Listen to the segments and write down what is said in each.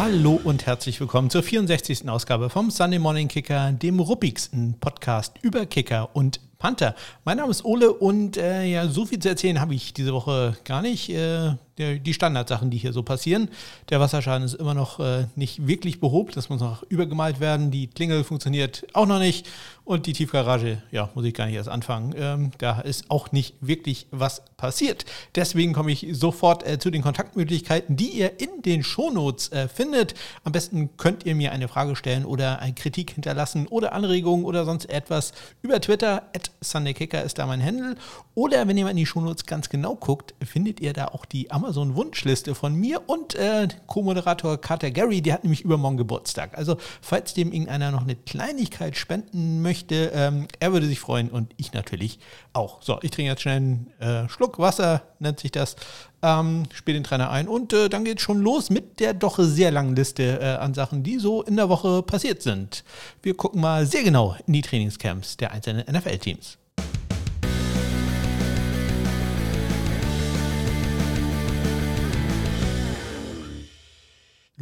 Hallo und herzlich willkommen zur 64. Ausgabe vom Sunday Morning Kicker, dem ruppigsten Podcast über Kicker und Panther. Mein Name ist Ole und äh, ja, so viel zu erzählen habe ich diese Woche gar nicht. Äh, der, die Standardsachen, die hier so passieren. Der Wasserschaden ist immer noch äh, nicht wirklich behobt. Das muss noch übergemalt werden. Die Klingel funktioniert auch noch nicht. Und die Tiefgarage, ja, muss ich gar nicht erst anfangen. Ähm, da ist auch nicht wirklich was passiert. Deswegen komme ich sofort äh, zu den Kontaktmöglichkeiten, die ihr in den Shownotes äh, findet. Am besten könnt ihr mir eine Frage stellen oder eine Kritik hinterlassen oder Anregungen oder sonst etwas über Twitter. At SundayKicker ist da mein Handle. Oder wenn ihr mal in die Shownotes ganz genau guckt, findet ihr da auch die Amazon Amazon-Wunschliste von mir und äh, Co-Moderator Carter Gary, der hat nämlich übermorgen Geburtstag. Also, falls dem irgendeiner noch eine Kleinigkeit spenden möchte, ähm, er würde sich freuen und ich natürlich auch. So, ich trinke jetzt schnell einen äh, Schluck Wasser, nennt sich das. Ähm, spiele den Trainer ein und äh, dann geht es schon los mit der doch sehr langen Liste äh, an Sachen, die so in der Woche passiert sind. Wir gucken mal sehr genau in die Trainingscamps der einzelnen NFL-Teams.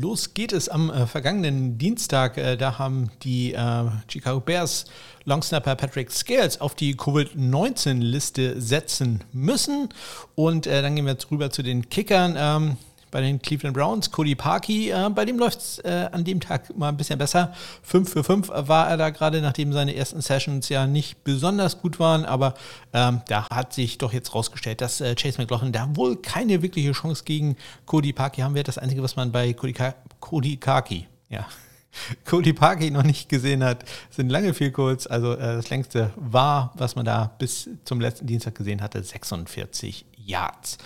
Los geht es am äh, vergangenen Dienstag. Äh, da haben die äh, Chicago Bears Longsnapper Patrick Scales auf die Covid-19-Liste setzen müssen. Und äh, dann gehen wir jetzt rüber zu den Kickern. Ähm, bei den Cleveland Browns. Cody Parkey, äh, bei dem läuft es äh, an dem Tag mal ein bisschen besser. 5 für 5 war er da gerade, nachdem seine ersten Sessions ja nicht besonders gut waren. Aber ähm, da hat sich doch jetzt rausgestellt, dass äh, Chase McLaughlin da wohl keine wirkliche Chance gegen Cody Parkey haben wird. Das Einzige, was man bei Cody, Ka Cody Kaki, ja, Cody Parkey noch nicht gesehen hat, sind lange viel kurz. Also äh, das längste war, was man da bis zum letzten Dienstag gesehen hatte, 46 Yards.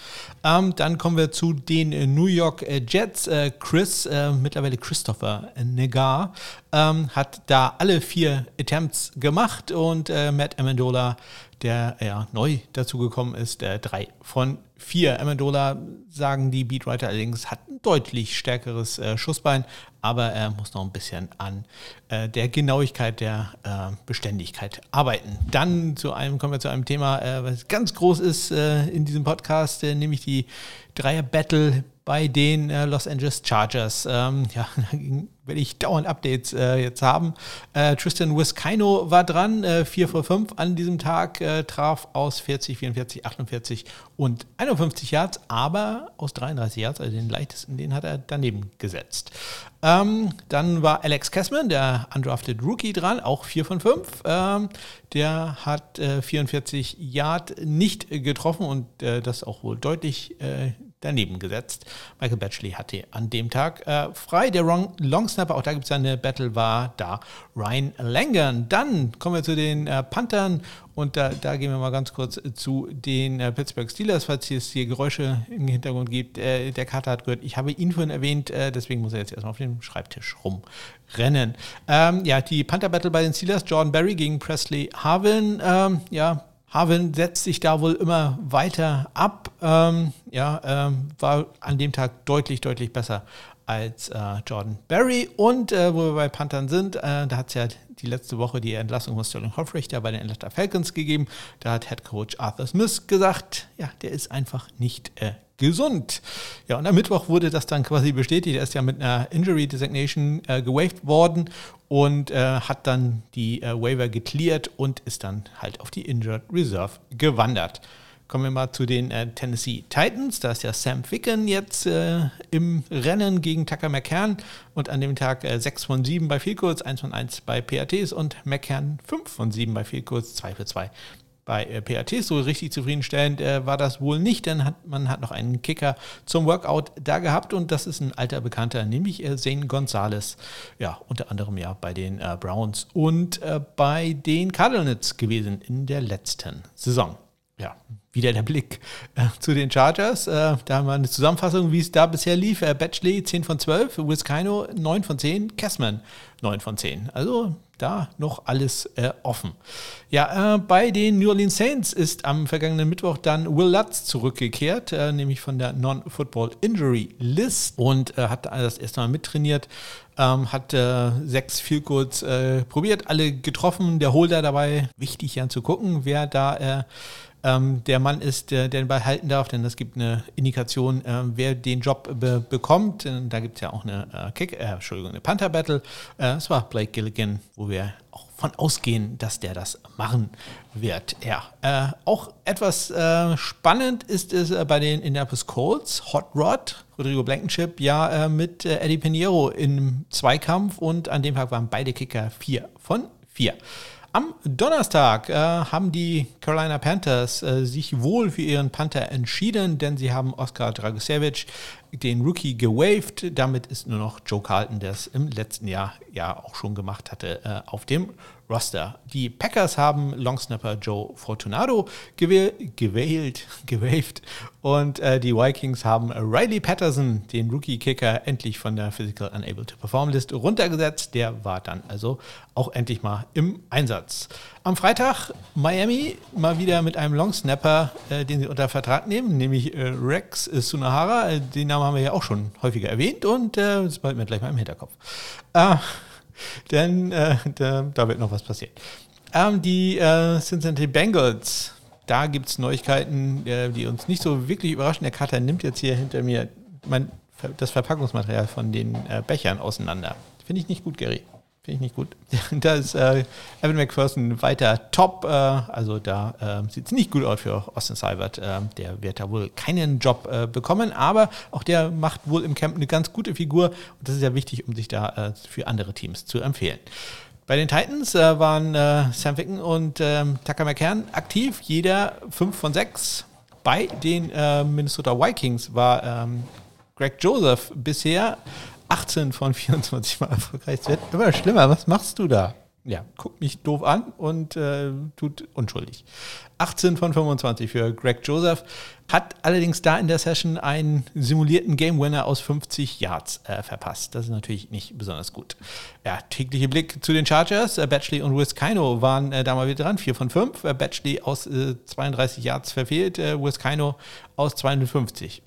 Ähm, dann kommen wir zu den äh, New York äh, Jets. Äh, Chris, äh, mittlerweile Christopher Negar, ähm, hat da alle vier Attempts gemacht und äh, Matt Amendola, der ja neu dazugekommen ist, drei von vier. Amendola, sagen die Beatwriter allerdings, hat ein deutlich stärkeres äh, Schussbein, aber er muss noch ein bisschen an äh, der Genauigkeit der äh, Beständigkeit arbeiten. Dann zu einem, kommen wir zu einem Thema, äh, was ganz groß ist äh, in diesem Podcast, äh, nämlich die Dreier-Battle bei den Los Angeles Chargers. Ähm, ja, da will ich dauernd Updates äh, jetzt haben. Äh, Tristan Wiskino war dran, äh, 4 vor 5 an diesem Tag, äh, traf aus 40, 44, 48 und 51 Yards, aber aus 33 Yards, also den leichtesten, den hat er daneben gesetzt. Ähm, dann war Alex Kessman, der undrafted Rookie, dran, auch 4 von 5. Ähm, der hat 44 äh, Yard nicht getroffen und äh, das auch wohl deutlich daneben gesetzt. Michael Batchley hatte an dem Tag äh, frei. Der Long, Long Snapper, auch da gibt es eine Battle, war da Ryan Langern. Dann kommen wir zu den äh, Panthern und da, da, gehen wir mal ganz kurz zu den äh, Pittsburgh Steelers, falls es hier Geräusche im Hintergrund gibt. Äh, der Kater hat gehört, ich habe ihn vorhin erwähnt, äh, deswegen muss er jetzt erstmal auf dem Schreibtisch rumrennen. Ähm, ja, die Panther Battle bei den Steelers, Jordan Berry gegen Presley Harvin. Ähm, ja, Harvin setzt sich da wohl immer weiter ab. Ähm, ja, ähm, war an dem Tag deutlich, deutlich besser als äh, Jordan Berry. Und äh, wo wir bei Panthern sind, äh, da hat es ja die letzte Woche die Entlassung von Sterling Hoffrichter bei den Atlanta Falcons gegeben. Da hat Head Coach Arthur Smith gesagt, ja, der ist einfach nicht äh, gesund. Ja, und am Mittwoch wurde das dann quasi bestätigt. Er ist ja mit einer Injury Designation äh, gewaved worden und äh, hat dann die äh, Waiver gecleared und ist dann halt auf die Injured Reserve gewandert. Kommen wir mal zu den äh, Tennessee Titans. Da ist ja Sam Ficken jetzt äh, im Rennen gegen Tucker McCann und an dem Tag äh, 6 von 7 bei Vielkurs, 1 von 1 bei PATs und McCann 5 von 7 bei Vielkurs, 2 für 2 bei äh, PAT so richtig zufriedenstellend äh, war das wohl nicht, denn hat, man hat noch einen Kicker zum Workout da gehabt und das ist ein alter Bekannter, nämlich äh, Zane Gonzalez. Ja, unter anderem ja bei den äh, Browns und äh, bei den Cardinals gewesen in der letzten Saison. Ja, wieder der Blick äh, zu den Chargers. Äh, da haben wir eine Zusammenfassung, wie es da bisher lief. Äh, Batchley 10 von 12, Wiskino 9 von 10, Kessman 9 von 10. Also da noch alles äh, offen. Ja, äh, bei den New Orleans Saints ist am vergangenen Mittwoch dann Will Lutz zurückgekehrt, äh, nämlich von der Non-Football Injury List und hat das erste Mal mittrainiert. Ähm, hat sechs viel kurz probiert, alle getroffen. Der Holder dabei, wichtig ja zu gucken, wer da ähm, der Mann ist, der, der den Ball halten darf, denn das gibt eine Indikation, äh, wer den Job be bekommt. Da gibt es ja auch eine äh, Kick, äh, Entschuldigung, eine Panther-Battle. Es war Blake Gilligan, wo wir auch von ausgehen, dass der das machen wird. Ja, äh, auch etwas äh, spannend ist es äh, bei den Indianapolis Colts. Hot Rod, Rodrigo Blankenship, ja, äh, mit äh, Eddie Pinheiro im Zweikampf und an dem Tag waren beide Kicker 4 von 4. Am Donnerstag äh, haben die Carolina Panthers äh, sich wohl für ihren Panther entschieden, denn sie haben Oskar Dragosevic, den Rookie, gewaved. Damit ist nur noch Joe Carlton, der es im letzten Jahr ja auch schon gemacht hatte, äh, auf dem Roster. Die Packers haben Longsnapper Joe Fortunato gewählt, gewählt und äh, die Vikings haben Riley Patterson, den Rookie-Kicker, endlich von der Physical Unable to Perform List runtergesetzt. Der war dann also auch endlich mal im Einsatz. Am Freitag Miami mal wieder mit einem Longsnapper, äh, den sie unter Vertrag nehmen, nämlich äh, Rex Sunahara. Äh, den Namen haben wir ja auch schon häufiger erwähnt und äh, das bleibt mir gleich mal im Hinterkopf. Äh, denn äh, da, da, wird noch was passieren. Ähm, die äh, Cincinnati Bengals, da gibt es Neuigkeiten, äh, die uns nicht so wirklich überraschen. Der Kater nimmt jetzt hier hinter mir mein, das Verpackungsmaterial von den äh, Bechern auseinander. Finde ich nicht gut, Gary. Finde ich nicht gut. da ist äh, Evan McPherson weiter top. Äh, also da äh, sieht es nicht gut aus für Austin Seibert. Äh, der wird da wohl keinen Job äh, bekommen, aber auch der macht wohl im Camp eine ganz gute Figur. Und das ist ja wichtig, um sich da äh, für andere Teams zu empfehlen. Bei den Titans waren Sam Ficken und ähm, Tucker McCann aktiv, jeder 5 von 6. Bei den Minnesota Vikings war ähm, Greg Joseph bisher 18 von 24 Mal erfolgreich. Es wird immer schlimmer. Was machst du da? Ja, guckt mich doof an und äh, tut unschuldig. 18 von 25 für Greg Joseph. Hat allerdings da in der Session einen simulierten Game Winner aus 50 Yards äh, verpasst. Das ist natürlich nicht besonders gut. Ja, tägliche Blick zu den Chargers. Äh, Batchley und Wiskino waren äh, da mal wieder dran. 4 von 5. Äh, Batchley aus 32 äh, Yards verfehlt. Äh, Wiskino aus 250.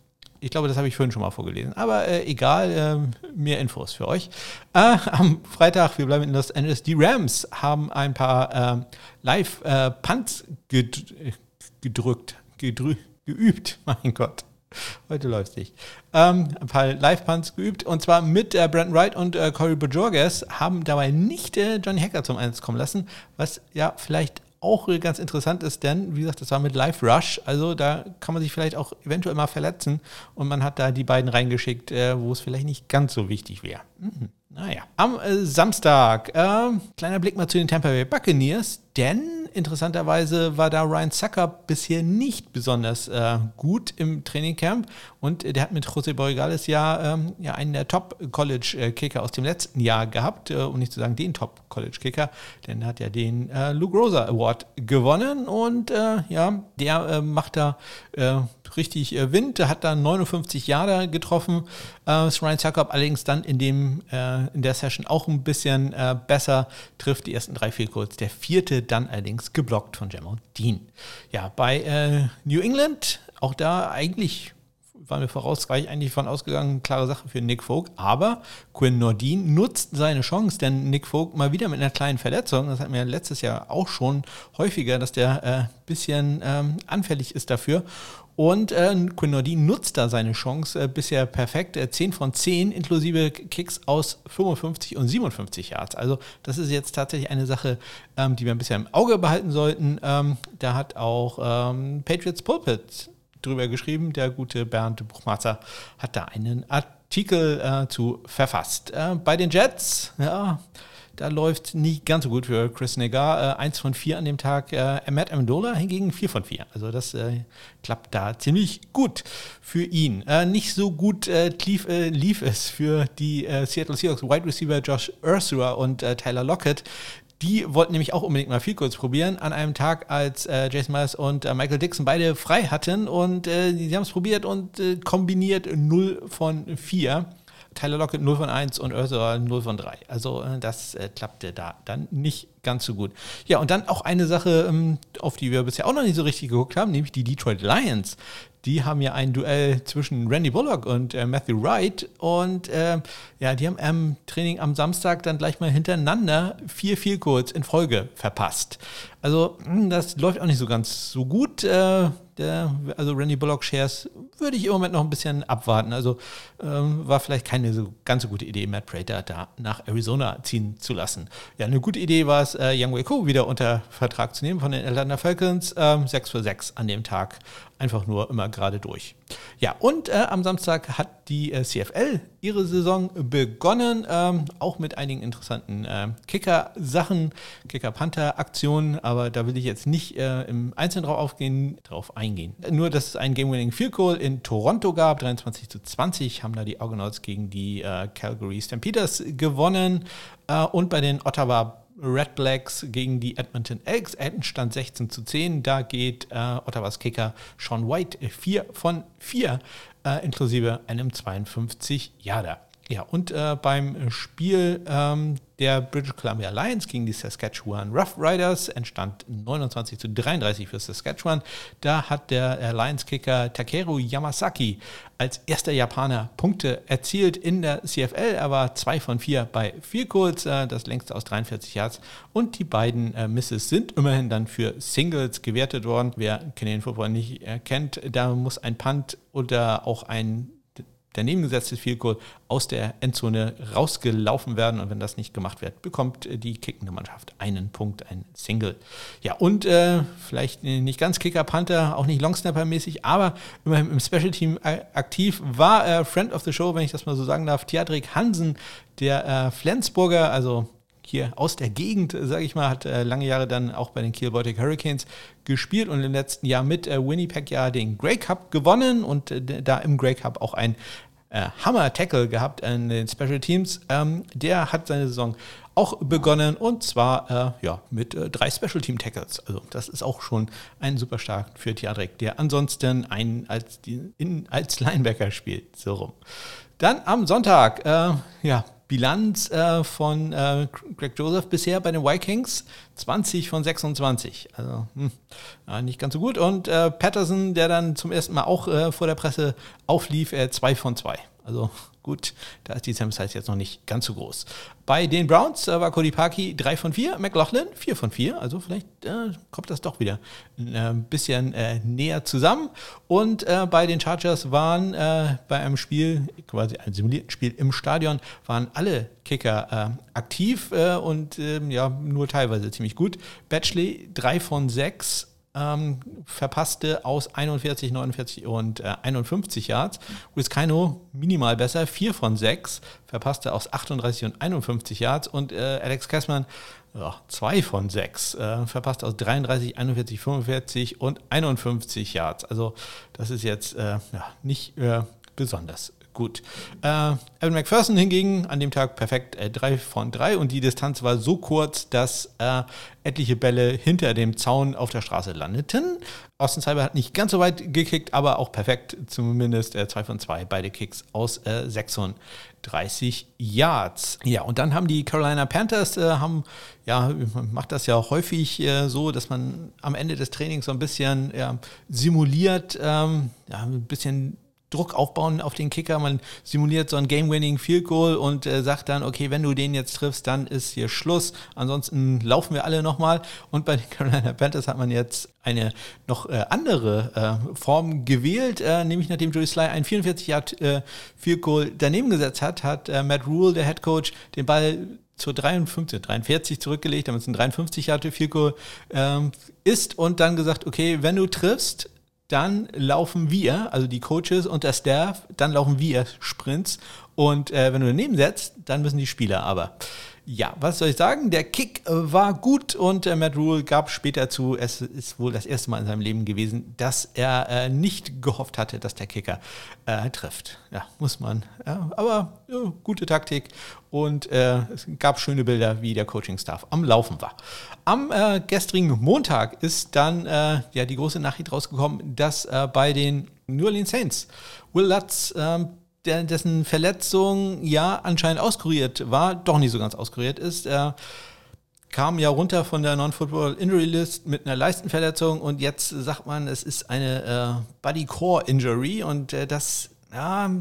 Ich glaube, das habe ich vorhin schon mal vorgelesen. Aber äh, egal, äh, mehr Infos für euch. Äh, am Freitag, wir bleiben in Los Angeles, die Rams haben ein paar ähm, Live-Punts ged gedrückt, gedrü geübt. Mein Gott. Heute läuft es nicht. Ähm, ein paar Live-Punts geübt und zwar mit äh, Brandon Wright und äh, Corey Bajorges haben dabei nicht äh, Johnny Hacker zum Einsatz kommen lassen, was ja vielleicht auch ganz interessant ist, denn, wie gesagt, das war mit Live Rush, also da kann man sich vielleicht auch eventuell mal verletzen und man hat da die beiden reingeschickt, äh, wo es vielleicht nicht ganz so wichtig wäre. Mhm. Naja. Am äh, Samstag, äh, kleiner Blick mal zu den Tampa Bay Buccaneers, denn interessanterweise war da Ryan Zucker bisher nicht besonders äh, gut im Trainingcamp und der hat mit José Borregales ja, ähm, ja einen der Top-College-Kicker aus dem letzten Jahr gehabt, äh, um nicht zu sagen den Top-College-Kicker, denn er hat ja den äh, Luke Rosa Award gewonnen und äh, ja, der äh, macht da äh, richtig Wind, der hat da 59 Jahre getroffen, äh, Ryan Zucker allerdings dann in, dem, in der Session auch ein bisschen besser, trifft die ersten drei Field der vierte dann allerdings geblockt von Jamal Dean. Ja, bei äh, New England, auch da eigentlich waren wir voraus eigentlich von ausgegangen, klare Sache für Nick Folk. Aber Quinn Nordin nutzt seine Chance, denn Nick Folk mal wieder mit einer kleinen Verletzung, das hatten wir letztes Jahr auch schon häufiger, dass der ein äh, bisschen ähm, anfällig ist dafür. Und äh, Quinn Nordin nutzt da seine Chance äh, bisher perfekt. Äh, 10 von 10 inklusive Kicks aus 55 und 57 Yards. Also das ist jetzt tatsächlich eine Sache, ähm, die wir ein bisschen im Auge behalten sollten. Ähm, da hat auch ähm, Patriots Pulpit drüber geschrieben. Der gute Bernd Buchmacher hat da einen Artikel äh, zu verfasst. Äh, bei den Jets, ja, da läuft nicht ganz so gut für Chris Negar. Äh, eins von vier an dem Tag. Äh, Matt Amendola hingegen vier von vier. Also das äh, klappt da ziemlich gut für ihn. Äh, nicht so gut äh, lief, äh, lief, es für die äh, Seattle Seahawks Wide Receiver Josh Ursula und Tyler Lockett. Die wollten nämlich auch unbedingt mal viel kurz probieren an einem Tag, als äh, Jason Myers und äh, Michael Dixon beide frei hatten und äh, sie haben es probiert und äh, kombiniert 0 von 4. Tyler Lockett 0 von 1 und Ursula 0 von 3. Also äh, das äh, klappte da dann nicht ganz so gut. Ja, und dann auch eine Sache, ähm, auf die wir bisher auch noch nicht so richtig geguckt haben, nämlich die Detroit Lions. Die haben ja ein Duell zwischen Randy Bullock und äh, Matthew Wright. Und äh, ja, die haben im Training am Samstag dann gleich mal hintereinander vier Field Goals in Folge verpasst. Also, hm, das läuft auch nicht so ganz so gut. Äh, der, also Randy Bullock Shares würde ich im Moment noch ein bisschen abwarten. Also ähm, war vielleicht keine so ganz so gute Idee, Matt Prater da nach Arizona ziehen zu lassen. Ja, eine gute Idee war es, äh, Young Wei Ko wieder unter Vertrag zu nehmen von den Atlanta Falcons. Ähm, 6 für 6 an dem Tag. Einfach nur immer gerade durch. Ja, und äh, am Samstag hat die äh, CFL ihre Saison begonnen, ähm, auch mit einigen interessanten äh, Kicker-Sachen, Kicker-Panther-Aktionen, aber da will ich jetzt nicht äh, im Einzelnen drauf, aufgehen, drauf eingehen. Nur, dass es einen Game-Winning Field Goal in Toronto gab, 23 zu 20 haben da die Argonauts gegen die äh, Calgary Stampeders gewonnen äh, und bei den Ottawa Red Blacks gegen die Edmonton Elks. Endstand 16 zu 10. Da geht äh, Ottawas Kicker Sean White 4 von 4, äh, inklusive einem 52 Jahre. Ja, und äh, beim Spiel ähm, der British Columbia Lions gegen die Saskatchewan Rough Riders entstand 29 zu 33 für Saskatchewan. Da hat der äh, Lions-Kicker Takeru Yamasaki als erster Japaner Punkte erzielt in der CFL. Er war 2 von 4 bei Field Goals, äh, das längste aus 43 Yards. Und die beiden äh, Misses sind immerhin dann für Singles gewertet worden. Wer Canadian Football nicht kennt, da muss ein Punt oder auch ein daneben gesetztes Field Goal aus der Endzone rausgelaufen werden. Und wenn das nicht gemacht wird, bekommt die kickende Mannschaft einen Punkt, ein Single. Ja, und äh, vielleicht nicht ganz Kicker-Panther, auch nicht Longsnapper-mäßig, aber immerhin im Special-Team äh, aktiv war äh, Friend of the Show, wenn ich das mal so sagen darf, Theatrik Hansen, der äh, Flensburger, also hier aus der Gegend, sage ich mal, hat äh, lange Jahre dann auch bei den Kiel Baltic Hurricanes gespielt und im letzten Jahr mit äh, Winnipeg ja den Grey Cup gewonnen und äh, da im Grey Cup auch ein äh, Hammer-Tackle gehabt in den Special Teams. Ähm, der hat seine Saison auch begonnen und zwar äh, ja, mit äh, drei Special Team Tackles. Also das ist auch schon ein super stark für Tiadrek, der ansonsten einen als, die, in, als Linebacker spielt. So rum. Dann am Sonntag, äh, ja, Bilanz äh, von äh, Greg Joseph bisher bei den Vikings 20 von 26. Also hm, ja, nicht ganz so gut. Und äh, Patterson, der dann zum ersten Mal auch äh, vor der Presse auflief, äh, 2 von 2. Also gut, da ist die Sample Size jetzt noch nicht ganz so groß. Bei den Browns äh, war Cody Parkey 3 von 4, McLaughlin 4 von 4, also vielleicht äh, kommt das doch wieder ein äh, bisschen äh, näher zusammen. Und äh, bei den Chargers waren äh, bei einem Spiel, quasi einem simulierten Spiel im Stadion, waren alle Kicker aktiv und ähm, ja, nur teilweise ziemlich gut. Batchley 3 von 6, ähm, verpasste aus 41, 49 und äh, 51 Yards. Wiscano minimal besser, 4 von 6, verpasste aus 38 und 51 Yards. Und äh, Alex Kessmann, 2 ja, von 6, äh, verpasste aus 33, 41, 45 und 51 Yards. Also das ist jetzt äh, ja, nicht äh, besonders Gut. Äh, Evan McPherson hingegen an dem Tag perfekt äh, 3 von 3 und die Distanz war so kurz, dass äh, etliche Bälle hinter dem Zaun auf der Straße landeten. Austin Cyber hat nicht ganz so weit gekickt, aber auch perfekt, zumindest 2 äh, von 2, beide Kicks aus 36 äh, Yards. Ja, und dann haben die Carolina Panthers, äh, haben, ja, man macht das ja häufig äh, so, dass man am Ende des Trainings so ein bisschen ja, simuliert, ähm, ja, ein bisschen Druck aufbauen auf den Kicker. Man simuliert so ein Game-Winning Field Goal und äh, sagt dann, okay, wenn du den jetzt triffst, dann ist hier Schluss. Ansonsten laufen wir alle nochmal. Und bei den Carolina Panthers hat man jetzt eine noch äh, andere äh, Form gewählt, äh, nämlich nachdem Joey Sly ein 44 Yard äh, Field Goal daneben gesetzt hat, hat äh, Matt Rule, der Head Coach, den Ball zur 53, 43 zurückgelegt, damit es ein 53 Yard Field Goal ähm, ist und dann gesagt, okay, wenn du triffst, dann laufen wir, also die Coaches und der Staff, dann laufen wir Sprints. Und äh, wenn du daneben setzt, dann müssen die Spieler aber. Ja, was soll ich sagen? Der Kick äh, war gut und äh, Matt Rule gab später zu, es ist wohl das erste Mal in seinem Leben gewesen, dass er äh, nicht gehofft hatte, dass der Kicker äh, trifft. Ja, muss man. Ja, aber ja, gute Taktik und äh, es gab schöne Bilder, wie der Coaching-Staff am Laufen war. Am äh, gestrigen Montag ist dann ja die große Nachricht rausgekommen, dass bei den New Orleans Saints Will Lutz ähm, der, dessen Verletzung ja anscheinend auskuriert war, doch nicht so ganz auskuriert ist. Er kam ja runter von der Non-Football Injury List mit einer Leistenverletzung und jetzt sagt man, es ist eine äh, Body Core Injury und äh, das ja,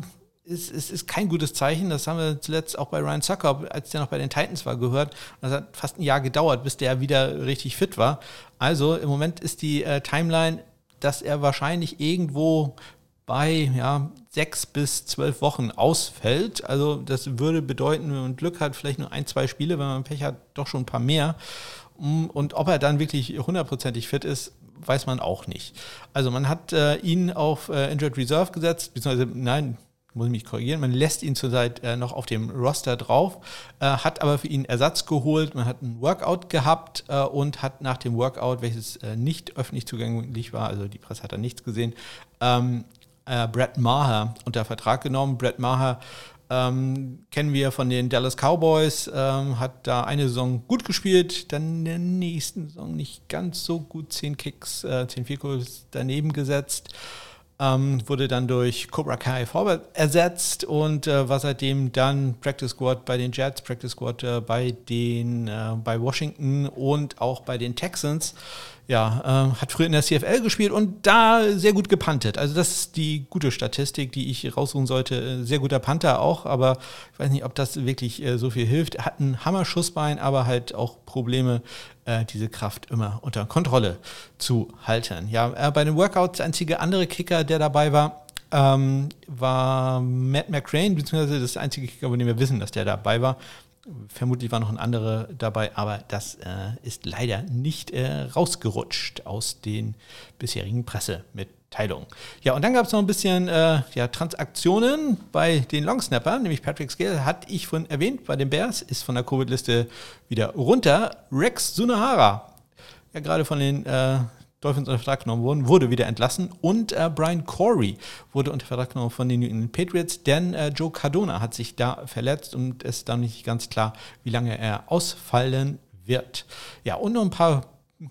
ist, ist, ist kein gutes Zeichen. Das haben wir zuletzt auch bei Ryan Zucker, als der noch bei den Titans war, gehört. Das hat fast ein Jahr gedauert, bis der wieder richtig fit war. Also im Moment ist die äh, Timeline, dass er wahrscheinlich irgendwo bei ja, sechs bis zwölf Wochen ausfällt. Also das würde bedeuten, wenn man Glück hat, vielleicht nur ein, zwei Spiele, wenn man Pech hat, doch schon ein paar mehr. Mm, und ob er dann wirklich hundertprozentig fit ist, weiß man auch nicht. Also man hat äh, ihn auf äh, Injured Reserve gesetzt, beziehungsweise nein, muss ich mich korrigieren, man lässt ihn zurzeit äh, noch auf dem Roster drauf, äh, hat aber für ihn Ersatz geholt, man hat ein Workout gehabt äh, und hat nach dem Workout, welches äh, nicht öffentlich zugänglich war, also die Presse hat da nichts gesehen, ähm, äh, Brett Maher unter Vertrag genommen. Brett Maher ähm, kennen wir von den Dallas Cowboys, ähm, hat da eine Saison gut gespielt, dann in der nächsten Saison nicht ganz so gut, zehn Kicks, äh, zehn Field daneben gesetzt. Ähm, wurde dann durch Cobra Kai Forward ersetzt und äh, war seitdem dann Practice Squad bei den Jets, Practice Squad äh, bei den äh, bei Washington und auch bei den Texans ja, äh, hat früher in der CFL gespielt und da sehr gut gepantet. Also das ist die gute Statistik, die ich raussuchen sollte. Sehr guter Panther auch, aber ich weiß nicht, ob das wirklich äh, so viel hilft. Hat ein Hammerschussbein, aber halt auch Probleme, äh, diese Kraft immer unter Kontrolle zu halten. Ja, äh, bei den Workouts der einzige andere Kicker, der dabei war, ähm, war Matt McCrane, beziehungsweise das einzige Kicker, von dem wir wissen, dass der dabei war. Vermutlich war noch ein anderer dabei, aber das äh, ist leider nicht äh, rausgerutscht aus den bisherigen Pressemitteilungen. Ja, und dann gab es noch ein bisschen äh, ja, Transaktionen bei den Longsnappern, nämlich Patrick Scale, hatte ich von erwähnt, bei den Bears ist von der Covid-Liste wieder runter. Rex Sunahara, ja gerade von den äh, Dolphins unter Vertrag genommen wurden, wurde wieder entlassen. Und äh, Brian Corey wurde unter Vertrag genommen von den New England Patriots, denn äh, Joe Cardona hat sich da verletzt und es ist dann nicht ganz klar, wie lange er ausfallen wird. Ja, und noch ein paar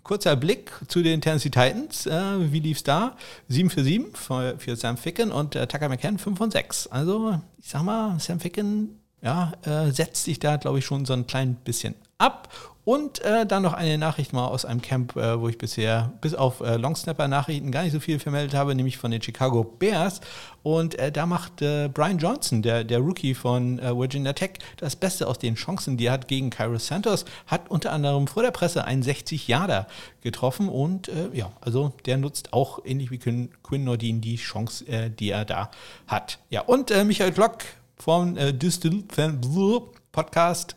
kurzer Blick zu den Tennessee Titans. Äh, wie lief es da? 7 für 7 für, für Sam Ficken und äh, Tucker McCann 5 von 6. Also, ich sag mal, Sam Ficken ja, äh, setzt sich da, glaube ich, schon so ein klein bisschen ab und äh, dann noch eine Nachricht mal aus einem Camp, äh, wo ich bisher bis auf äh, Longsnapper-Nachrichten gar nicht so viel vermeldet habe, nämlich von den Chicago Bears. Und äh, da macht äh, Brian Johnson, der, der Rookie von äh, Virginia Tech, das Beste aus den Chancen, die er hat gegen Kyrus Santos. Hat unter anderem vor der Presse einen 60-Jahrer getroffen. Und ja, also der nutzt auch, ähnlich wie Quinn, Quinn Nordin, die Chance, die er da hat. Ja, und Michael Glock vom äh, Distil Podcast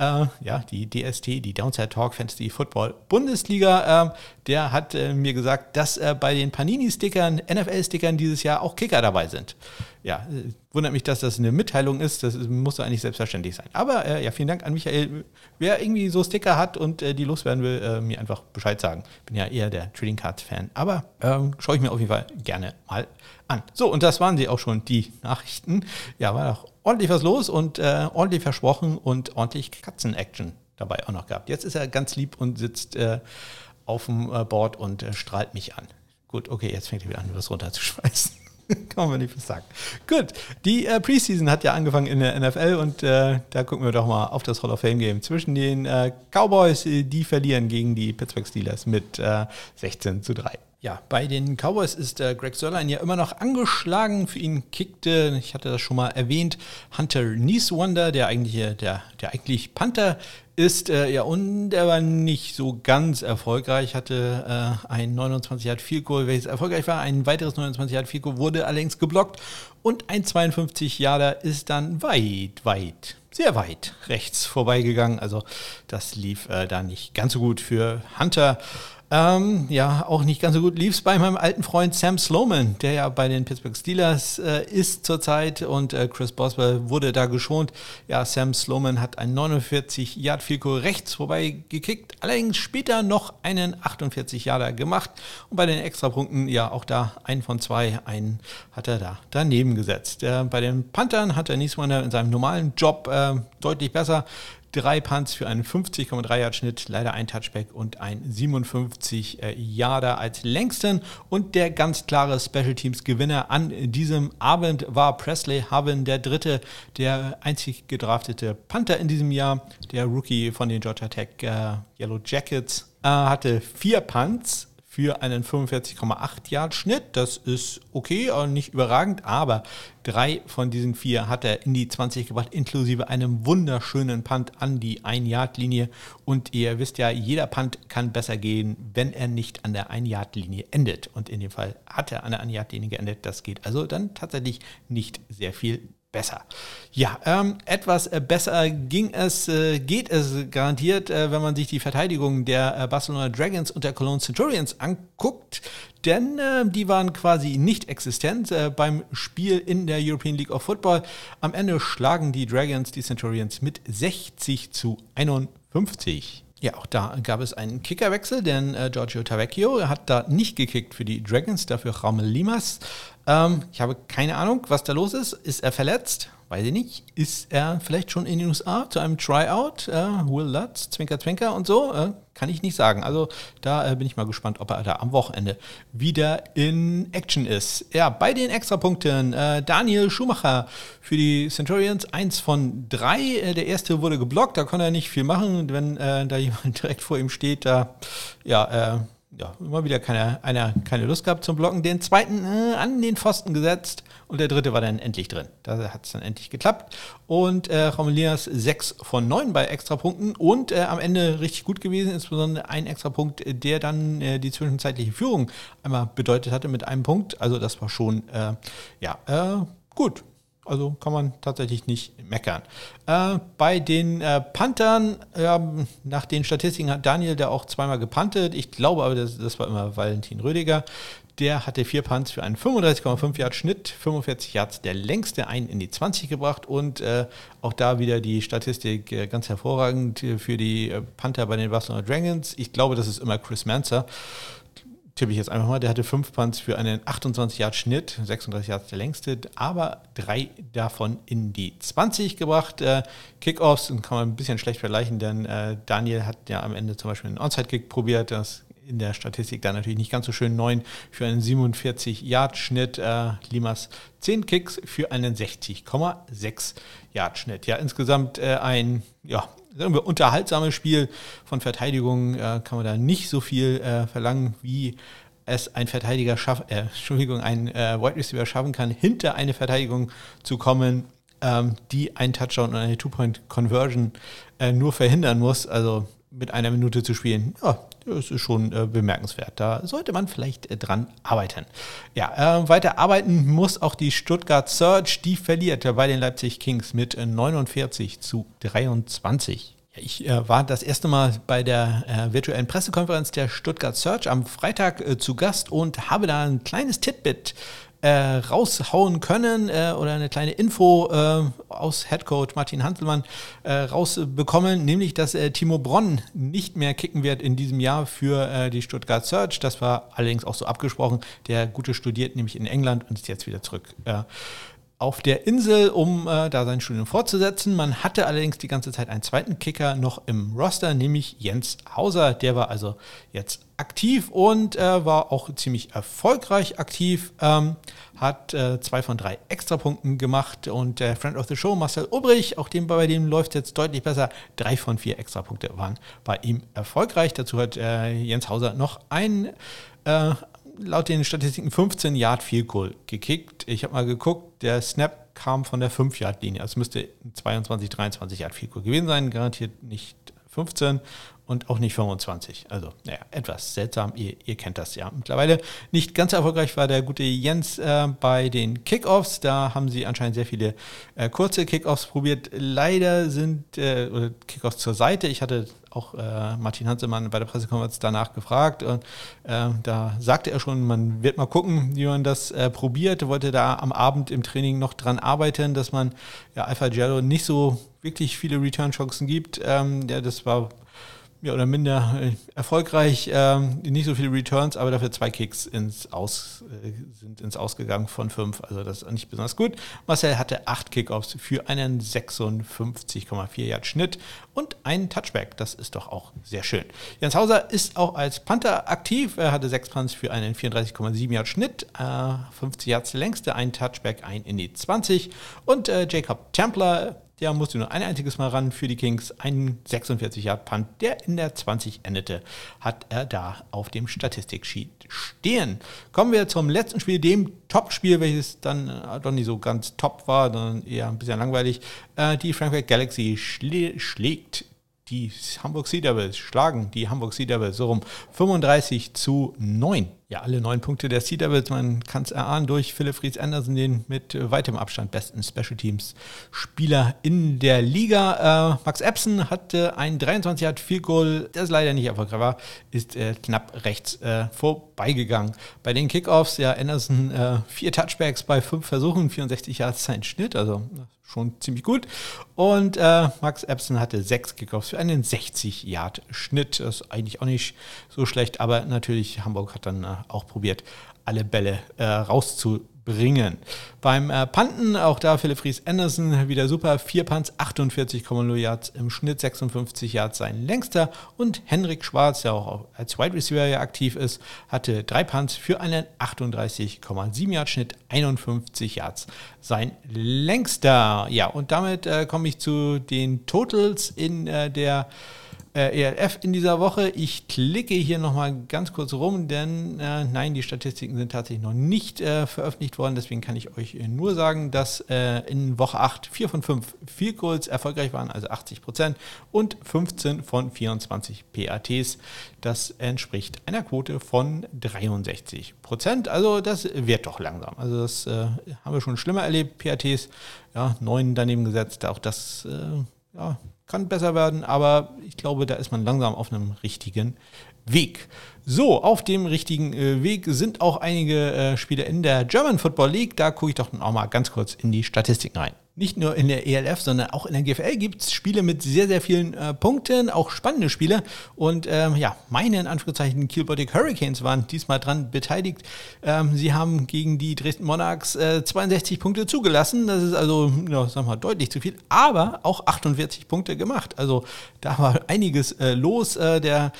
äh, ja, die DST, die Downside Talk Fantasy Football Bundesliga, äh, der hat äh, mir gesagt, dass äh, bei den Panini-Stickern, NFL-Stickern dieses Jahr auch Kicker dabei sind. Ja, äh, wundert mich, dass das eine Mitteilung ist. Das muss eigentlich selbstverständlich sein. Aber äh, ja, vielen Dank an Michael. Wer irgendwie so Sticker hat und die loswerden will, mir einfach Bescheid sagen. Bin ja eher der Trading Cards-Fan. Aber ähm, schaue ich mir auf jeden Fall gerne mal an. So, und das waren sie auch schon, die Nachrichten. Ja, war doch ordentlich was los und äh, ordentlich versprochen und ordentlich Katzen-Action dabei auch noch gehabt. Jetzt ist er ganz lieb und sitzt äh, auf dem äh, Board und äh, strahlt mich an. Gut, okay, jetzt fängt er wieder an, was runterzuschmeißen. Kann man nicht was sagen. Gut, die äh, Preseason hat ja angefangen in der NFL und äh, da gucken wir doch mal auf das Hall of Fame Game zwischen den äh, Cowboys, die verlieren gegen die Pittsburgh Steelers mit 16 zu 3. Ja, bei den Cowboys ist äh, Greg Sörlein ja immer noch angeschlagen. Für ihn kickte, ich hatte das schon mal erwähnt, Hunter Nieswander, der eigentlich, der, der eigentlich Panther ist. Äh, ja, und er war nicht so ganz erfolgreich, hatte äh, ein 29 Yard Field Goal, welches erfolgreich war. Ein weiteres 29 Yard Field Goal wurde allerdings geblockt und ein 52 Yarder ist dann weit, weit sehr weit rechts vorbeigegangen. Also das lief äh, da nicht ganz so gut für Hunter. Ähm, ja, auch nicht ganz so gut lief es bei meinem alten Freund Sam Sloman, der ja bei den Pittsburgh Steelers äh, ist zurzeit und äh, Chris Boswell wurde da geschont. Ja, Sam Sloman hat ein 49 Yard Fico rechts vorbei gekickt, allerdings später noch einen 48 Yarder gemacht und bei den Extrapunkten ja auch da einen von zwei, einen hat er da daneben gesetzt. Äh, bei den Panthern hat er Nieswander in seinem normalen Job äh, deutlich besser drei Punts für einen 50,3 Yard Schnitt, leider ein Touchback und ein 57 äh, Yarder als längsten. Und der ganz klare Special Teams Gewinner an diesem Abend war Presley Harvin, der dritte, der einzig gedraftete Panther in diesem Jahr, der Rookie von den Georgia Tech äh, Yellow Jackets. Äh, hatte vier Punts für einen 45,8 Yard Schnitt. Das ist okay, nicht überragend, aber drei von diesen vier hat er in die 20 gebracht, inklusive einem wunderschönen Punt an die 1 Yard Linie. Und ihr wisst ja, jeder Punt kann besser gehen, wenn er nicht an der 1 Yard Linie endet. Und in dem Fall hat er an der 1 Yard Linie geendet. Das geht also dann tatsächlich nicht sehr viel besser. Ja, ähm, etwas äh, besser ging es, äh, geht es garantiert, äh, wenn man sich die Verteidigung der äh, Barcelona Dragons und der Cologne Centurions anguckt, denn äh, die waren quasi nicht existent äh, beim Spiel in der European League of Football. Am Ende schlagen die Dragons die Centurions mit 60 zu 51. Ja, auch da gab es einen Kickerwechsel, denn äh, Giorgio Tavecchio hat da nicht gekickt für die Dragons, dafür Ramel Limas. Ähm, ich habe keine Ahnung, was da los ist. Ist er verletzt? Weiß ich nicht. Ist er vielleicht schon in den USA zu einem Tryout? Äh, Will Lutz, Zwinker, Zwinker und so? Äh, kann ich nicht sagen. Also da äh, bin ich mal gespannt, ob er da am Wochenende wieder in Action ist. Ja, bei den Extrapunkten äh, Daniel Schumacher für die Centurions, eins von drei. Äh, der erste wurde geblockt, da konnte er nicht viel machen, wenn äh, da jemand direkt vor ihm steht. Da, ja, ja, immer wieder keine, einer keine Lust gehabt zum Blocken. Den zweiten äh, an den Pfosten gesetzt und der dritte war dann endlich drin. Da hat es dann endlich geklappt. Und äh, Romelinas 6 von 9 bei Extrapunkten und äh, am Ende richtig gut gewesen, insbesondere ein Extrapunkt, der dann äh, die zwischenzeitliche Führung einmal bedeutet hatte mit einem Punkt. Also das war schon, äh, ja, äh, gut. Also kann man tatsächlich nicht meckern. Äh, bei den äh, Panthern, äh, nach den Statistiken hat Daniel da auch zweimal gepantet. Ich glaube aber, das, das war immer Valentin Rödiger. Der hatte vier Punts für einen 35,5 Yard Schnitt, 45 Yards der längste, einen in die 20 gebracht und äh, auch da wieder die Statistik äh, ganz hervorragend für die äh, Panther bei den Barcelona Dragons. Ich glaube, das ist immer Chris Manzer tippe ich jetzt einfach mal, der hatte fünf Punts für einen 28 Yard Schnitt, 36 Yards der längste, aber drei davon in die 20 gebracht. Äh, Kickoffs kann man ein bisschen schlecht vergleichen, denn äh, Daniel hat ja am Ende zum Beispiel einen Onside-Kick probiert, das in der Statistik dann natürlich nicht ganz so schön. 9 für einen 47-Yard-Schnitt. Äh, Limas 10 Kicks für einen 60,6 Yard-Schnitt. Ja, insgesamt äh, ein ja, unterhaltsames Spiel von Verteidigung. Äh, kann man da nicht so viel äh, verlangen, wie es ein Verteidiger schaff, äh, Entschuldigung, ein äh, Wide Receiver schaffen kann, hinter eine Verteidigung zu kommen, ähm, die einen Touchdown und eine Two-Point-Conversion äh, nur verhindern muss. Also mit einer Minute zu spielen, ja, das ist schon äh, bemerkenswert. Da sollte man vielleicht äh, dran arbeiten. Ja, äh, weiter arbeiten muss auch die Stuttgart Surge. Die verliert bei den Leipzig Kings mit 49 äh, zu 23. Ja, ich äh, war das erste Mal bei der äh, virtuellen Pressekonferenz der Stuttgart Search am Freitag zu Gast und habe da ein kleines Titbit äh, raushauen können äh, oder eine kleine Info äh, aus Headcoach Martin Hanselmann äh, rausbekommen, nämlich dass äh, Timo Bronn nicht mehr kicken wird in diesem Jahr für äh, die Stuttgart Search. Das war allerdings auch so abgesprochen. Der Gute studiert nämlich in England und ist jetzt wieder zurück auf der Insel, um äh, da sein Studium fortzusetzen. Man hatte allerdings die ganze Zeit einen zweiten Kicker noch im Roster, nämlich Jens Hauser. Der war also jetzt aktiv und äh, war auch ziemlich erfolgreich aktiv. Ähm, hat äh, zwei von drei Extrapunkten gemacht und der Friend of the Show, Marcel Obrich, auch dem, bei dem läuft es jetzt deutlich besser. Drei von vier Extrapunkte waren bei ihm erfolgreich. Dazu hat äh, Jens Hauser noch ein äh, laut den Statistiken 15 Yard Field Goal gekickt. Ich habe mal geguckt, der Snap kam von der 5 Yard Linie. Also es müsste 22, 23 Yard Field Goal gewesen sein, garantiert nicht 15 und auch nicht 25. Also, naja, etwas seltsam. Ihr, ihr, kennt das ja mittlerweile. Nicht ganz erfolgreich war der gute Jens äh, bei den Kickoffs. Da haben sie anscheinend sehr viele äh, kurze Kickoffs probiert. Leider sind äh, Kickoffs zur Seite. Ich hatte auch äh, Martin Hansemann bei der Pressekonferenz danach gefragt. Und äh, da sagte er schon, man wird mal gucken, wie man das äh, probiert. Er wollte da am Abend im Training noch dran arbeiten, dass man ja, Alpha Jello nicht so wirklich viele Return-Chancen gibt. Ähm, ja, das war mehr oder minder äh, erfolgreich. Ähm, nicht so viele Returns, aber dafür zwei Kicks ins Aus, äh, sind ins Ausgegangen von fünf. Also das ist nicht besonders gut. Marcel hatte acht Kickoffs für einen 56,4 Yard Schnitt und einen Touchback. Das ist doch auch sehr schön. Jens Hauser ist auch als Panther aktiv. Er hatte sechs Punts für einen 34,7 Yard Schnitt, äh, 50 Yards längste, ein Touchback, ein in die 20. Und äh, Jacob Templer der musste nur ein einziges Mal ran für die Kings. Ein 46-Yard-Punt, der in der 20 endete, hat er da auf dem Statistiksheet stehen. Kommen wir zum letzten Spiel, dem Top-Spiel, welches dann äh, doch nicht so ganz top war, sondern eher ein bisschen langweilig. Äh, die Frankfurt Galaxy schlä schlägt die Hamburg Sea Devils, schlagen die Hamburg Sea Devils so rum 35 zu 9 ja, alle neun Punkte der Sea Devils, man kann es erahnen, durch Philipp Fries Andersen, den mit weitem Abstand besten Special Teams Spieler in der Liga. Äh, Max Epson hatte ein 23 Yard Field Goal, das leider nicht erfolgreich war, ist äh, knapp rechts äh, vorbeigegangen. Bei den Kickoffs, ja, Anderson äh, vier Touchbacks bei fünf Versuchen, 64 Yards sein Schnitt, also schon ziemlich gut. Und äh, Max Epson hatte sechs Kickoffs für einen 60 Yard Schnitt, das ist eigentlich auch nicht so schlecht, aber natürlich Hamburg hat dann auch probiert, alle Bälle äh, rauszubringen. Beim äh, Panten, auch da Philipp Fries Anderson wieder super. Vier Punts, 48,0 Yards im Schnitt, 56 Yards sein längster. Und Henrik Schwarz, der auch als Wide Receiver ja aktiv ist, hatte drei Punts für einen 38,7 Yard Schnitt, 51 Yards sein längster. Ja, und damit äh, komme ich zu den Totals in äh, der äh, ELF in dieser Woche. Ich klicke hier nochmal ganz kurz rum, denn äh, nein, die Statistiken sind tatsächlich noch nicht äh, veröffentlicht worden. Deswegen kann ich euch nur sagen, dass äh, in Woche 8 4 von 5 Field Goals erfolgreich waren, also 80 Prozent, und 15 von 24 PATs. Das entspricht einer Quote von 63 Prozent. Also das wird doch langsam. Also das äh, haben wir schon schlimmer erlebt. PATs, ja, 9 daneben gesetzt. Auch das, äh, ja, kann besser werden, aber ich glaube, da ist man langsam auf einem richtigen Weg. So, auf dem richtigen äh, Weg sind auch einige äh, Spieler in der German Football League. Da gucke ich doch auch mal ganz kurz in die Statistiken rein. Nicht nur in der ELF, sondern auch in der GFL gibt es Spiele mit sehr, sehr vielen äh, Punkten, auch spannende Spiele. Und ähm, ja, meine in Anführungszeichen Kielbotic Hurricanes waren diesmal dran beteiligt. Ähm, sie haben gegen die Dresden Monarchs äh, 62 Punkte zugelassen. Das ist also, ja, wir mal, deutlich zu viel, aber auch 48 Punkte gemacht. Also da war einiges äh, los. Äh, der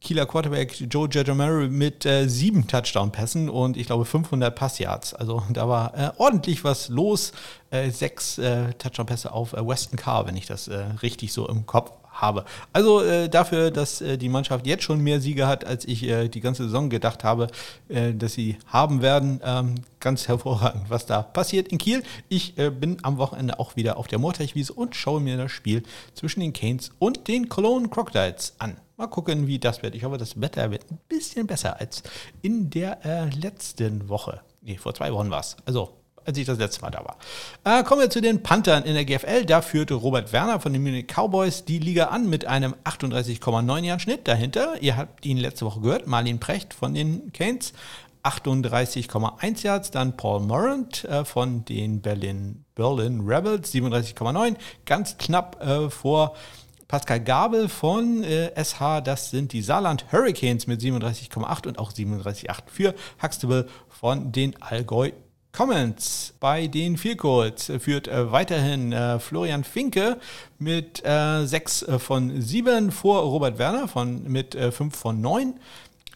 Kieler Quarterback Joe Giacomelli mit äh, sieben Touchdown-Pässen und ich glaube 500 Passyards. Also da war äh, ordentlich was los. Äh, sechs äh, Touchdown-Pässe auf äh, Weston Carr, wenn ich das äh, richtig so im Kopf habe. Also dafür, dass die Mannschaft jetzt schon mehr Siege hat, als ich die ganze Saison gedacht habe, dass sie haben werden. Ähm, ganz hervorragend, was da passiert in Kiel. Ich bin am Wochenende auch wieder auf der Moorteichwiese und schaue mir das Spiel zwischen den Canes und den Cologne Crocodiles an. Mal gucken, wie das wird. Ich hoffe, das Wetter wird ein bisschen besser als in der äh, letzten Woche. Nee, vor zwei Wochen war es. Also, als ich das letzte Mal da war. Äh, kommen wir zu den Panthern in der GFL. Da führte Robert Werner von den Munich Cowboys die Liga an mit einem 38,9 Jahren Schnitt. Dahinter, ihr habt ihn letzte Woche gehört, Marlin Precht von den Canes. 38,1 Yards, dann Paul Morant äh, von den Berlin, Berlin Rebels 37,9, ganz knapp äh, vor Pascal Gabel von äh, SH, das sind die Saarland Hurricanes mit 37,8 und auch 37,8 für Huxtable von den Allgäu Comments bei den Vielcodes führt äh, weiterhin äh, Florian Finke mit äh, 6 äh, von 7 vor Robert Werner von, mit äh, 5 von 9.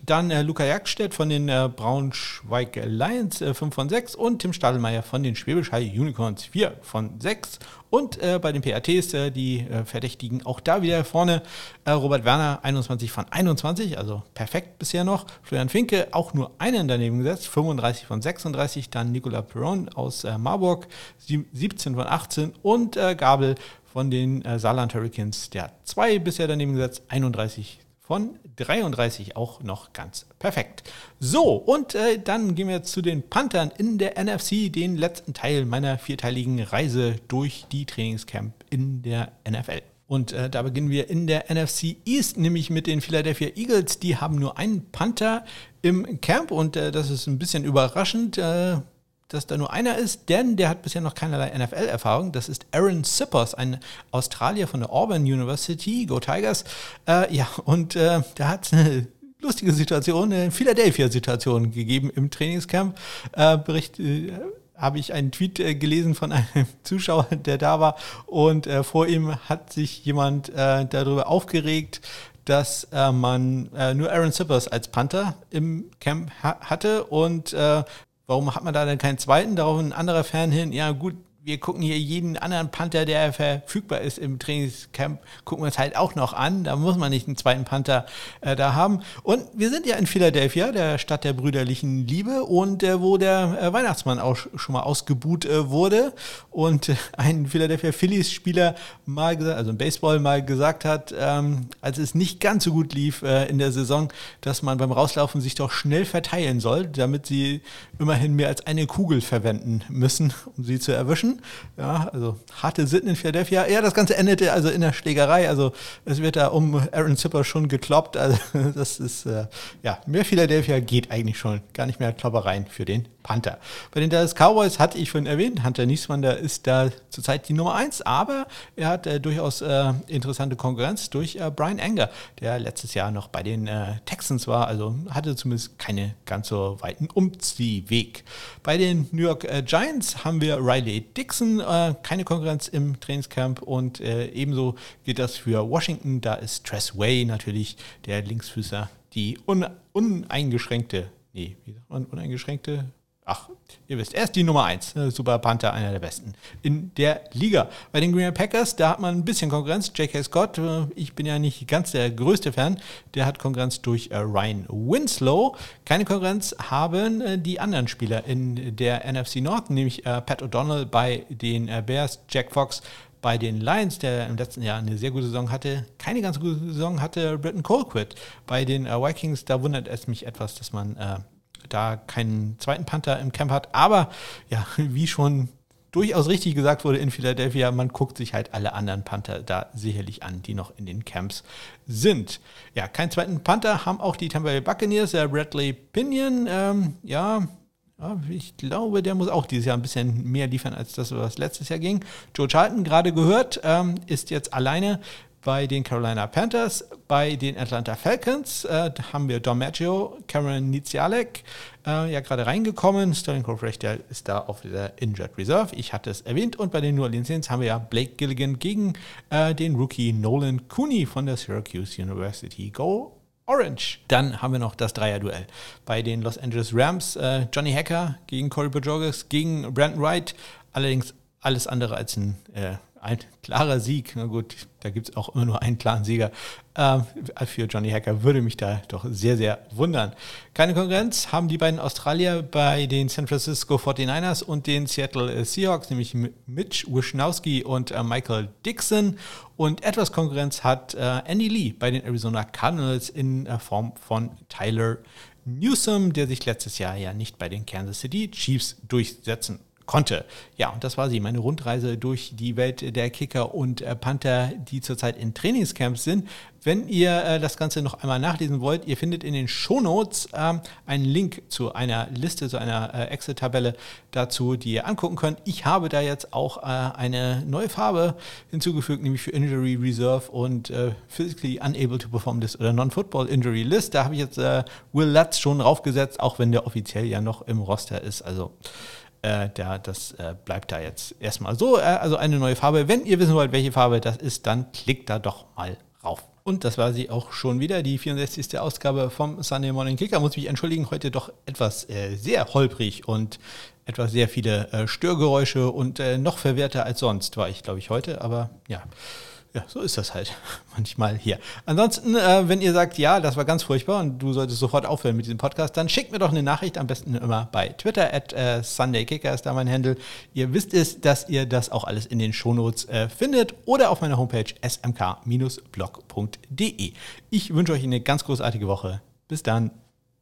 Dann äh, Luca Jagdstedt von den äh, Braunschweig Lions äh, 5 von 6 und Tim Stadelmeier von den Schwäbisch High Unicorns 4 von 6. Und äh, bei den PATs, äh, die äh, Verdächtigen, auch da wieder vorne äh, Robert Werner 21 von 21, also perfekt bisher noch. Florian Finke auch nur einen daneben gesetzt, 35 von 36. Dann Nicolas Perron aus äh, Marburg 17 von 18 und Gabel von den Saarland Hurricanes, der hat zwei bisher daneben gesetzt, 31 von 33 auch noch ganz perfekt. So, und äh, dann gehen wir zu den Panthern in der NFC, den letzten Teil meiner vierteiligen Reise durch die Trainingscamp in der NFL. Und äh, da beginnen wir in der NFC East, nämlich mit den Philadelphia Eagles. Die haben nur einen Panther im Camp und äh, das ist ein bisschen überraschend. Äh, dass da nur einer ist, denn der hat bisher noch keinerlei NFL-Erfahrung. Das ist Aaron Sippers, ein Australier von der Auburn University, Go Tigers. Äh, ja, und äh, der hat eine lustige Situation, eine Philadelphia-Situation gegeben im Trainingscamp. Äh, Bericht äh, habe ich einen Tweet äh, gelesen von einem Zuschauer, der da war und äh, vor ihm hat sich jemand äh, darüber aufgeregt, dass äh, man äh, nur Aaron Sippers als Panther im Camp ha hatte und warum hat man da denn keinen zweiten? Darauf ein anderer Fan hin, ja gut, wir gucken hier jeden anderen Panther, der verfügbar ist im Trainingscamp, gucken wir uns halt auch noch an. Da muss man nicht einen zweiten Panther äh, da haben. Und wir sind ja in Philadelphia, der Stadt der brüderlichen Liebe und äh, wo der äh, Weihnachtsmann auch schon mal ausgebuht äh, wurde und äh, ein Philadelphia Phillies Spieler mal gesagt, also im Baseball mal gesagt hat, ähm, als es nicht ganz so gut lief äh, in der Saison, dass man beim Rauslaufen sich doch schnell verteilen soll, damit sie immerhin mehr als eine Kugel verwenden müssen, um sie zu erwischen. Ja, also harte Sitten in Philadelphia. Ja, das Ganze endete also in der Schlägerei. Also es wird da um Aaron Zipper schon gekloppt. Also das ist, äh, ja, mehr Philadelphia geht eigentlich schon. Gar nicht mehr Kloppereien für den Panther. Bei den Dallas Cowboys hatte ich schon erwähnt, Hunter Niesmann, der ist da zurzeit die Nummer eins, aber er hat äh, durchaus äh, interessante Konkurrenz durch äh, Brian Anger, der letztes Jahr noch bei den äh, Texans war, also hatte zumindest keine ganz so weiten Umziehweg. Bei den New York äh, Giants haben wir Riley Dixon, äh, keine Konkurrenz im Trainingscamp und ebenso geht das für Washington, da ist Tress Way natürlich der Linksfüßer, die un uneingeschränkte nee, wie sagt man, uneingeschränkte Ach, ihr wisst, er ist die Nummer 1. Äh, Super Panther, einer der besten in der Liga. Bei den Green Bay Packers, da hat man ein bisschen Konkurrenz. J.K. Scott, äh, ich bin ja nicht ganz der größte Fan, der hat Konkurrenz durch äh, Ryan Winslow. Keine Konkurrenz haben die anderen Spieler in der NFC North, nämlich Pat O'Donnell bei den Bears, Jack Fox bei den Lions, der im letzten Jahr eine sehr gute Saison hatte, keine ganz gute Saison hatte Britton Colquitt. Bei den Vikings, da wundert es mich etwas, dass man da keinen zweiten Panther im Camp hat. Aber ja, wie schon durchaus richtig gesagt wurde in Philadelphia, man guckt sich halt alle anderen Panther da sicherlich an, die noch in den Camps sind. Ja, keinen zweiten Panther haben auch die Tampa Bay Buccaneers, der Bradley Pinion. Ähm, ja, ich glaube, der muss auch dieses Jahr ein bisschen mehr liefern als das, was letztes Jahr ging. Joe Charlton, gerade gehört, ähm, ist jetzt alleine bei den Carolina Panthers, bei den Atlanta Falcons äh, haben wir Don Maggio, Cameron Nizialek, äh, ja gerade reingekommen. Sterling Crawford, ist da auf der Injured Reserve. Ich hatte es erwähnt. Und bei den New Orleans Saints haben wir ja Blake Gilligan gegen äh, den Rookie Nolan Cooney von der Syracuse University. Go Orange. Dann haben wir noch das Dreier-Duell. Bei den Los Angeles Rams äh, Johnny Hacker gegen Corey Bojorges gegen Brandon Wright. Allerdings alles andere als ein äh, ein klarer Sieg. Na gut, da gibt es auch immer nur einen klaren Sieger. Ähm, für Johnny Hacker würde mich da doch sehr, sehr wundern. Keine Konkurrenz haben die beiden Australier bei den San Francisco 49ers und den Seattle Seahawks, nämlich Mitch Wischnowski und äh, Michael Dixon. Und etwas Konkurrenz hat äh, Andy Lee bei den Arizona Cardinals in äh, Form von Tyler Newsom, der sich letztes Jahr ja nicht bei den Kansas City Chiefs durchsetzen konnte. Ja, und das war sie, meine Rundreise durch die Welt der Kicker und äh, Panther, die zurzeit in Trainingscamps sind. Wenn ihr äh, das Ganze noch einmal nachlesen wollt, ihr findet in den Shownotes ähm, einen Link zu einer Liste, zu einer äh, Excel-Tabelle dazu, die ihr angucken könnt. Ich habe da jetzt auch eine neue Farbe hinzugefügt, nämlich für Injury Reserve und Physically Unable to Perform This oder Non-Football Injury List. Da habe ich jetzt Will Lutz schon draufgesetzt, auch wenn der offiziell ja noch im Roster ist. Also äh, der, das äh, bleibt da jetzt erstmal so. Äh, also eine neue Farbe. Wenn ihr wissen wollt, welche Farbe das ist, dann klickt da doch mal rauf. Und das war sie auch schon wieder, die 64. Ausgabe vom Sunday Morning Kicker. Muss mich entschuldigen, heute doch etwas äh, sehr holprig und etwas sehr viele äh, Störgeräusche und äh, noch verwehrter als sonst war ich, glaube ich, heute. Aber ja. Ja, so ist das halt manchmal hier. Ansonsten, äh, wenn ihr sagt, ja, das war ganz furchtbar und du solltest sofort aufhören mit diesem Podcast, dann schickt mir doch eine Nachricht, am besten immer bei Twitter, at äh, SundayKicker ist da mein Handle. Ihr wisst es, dass ihr das auch alles in den Shownotes äh, findet oder auf meiner Homepage smk-blog.de. Ich wünsche euch eine ganz großartige Woche. Bis dann.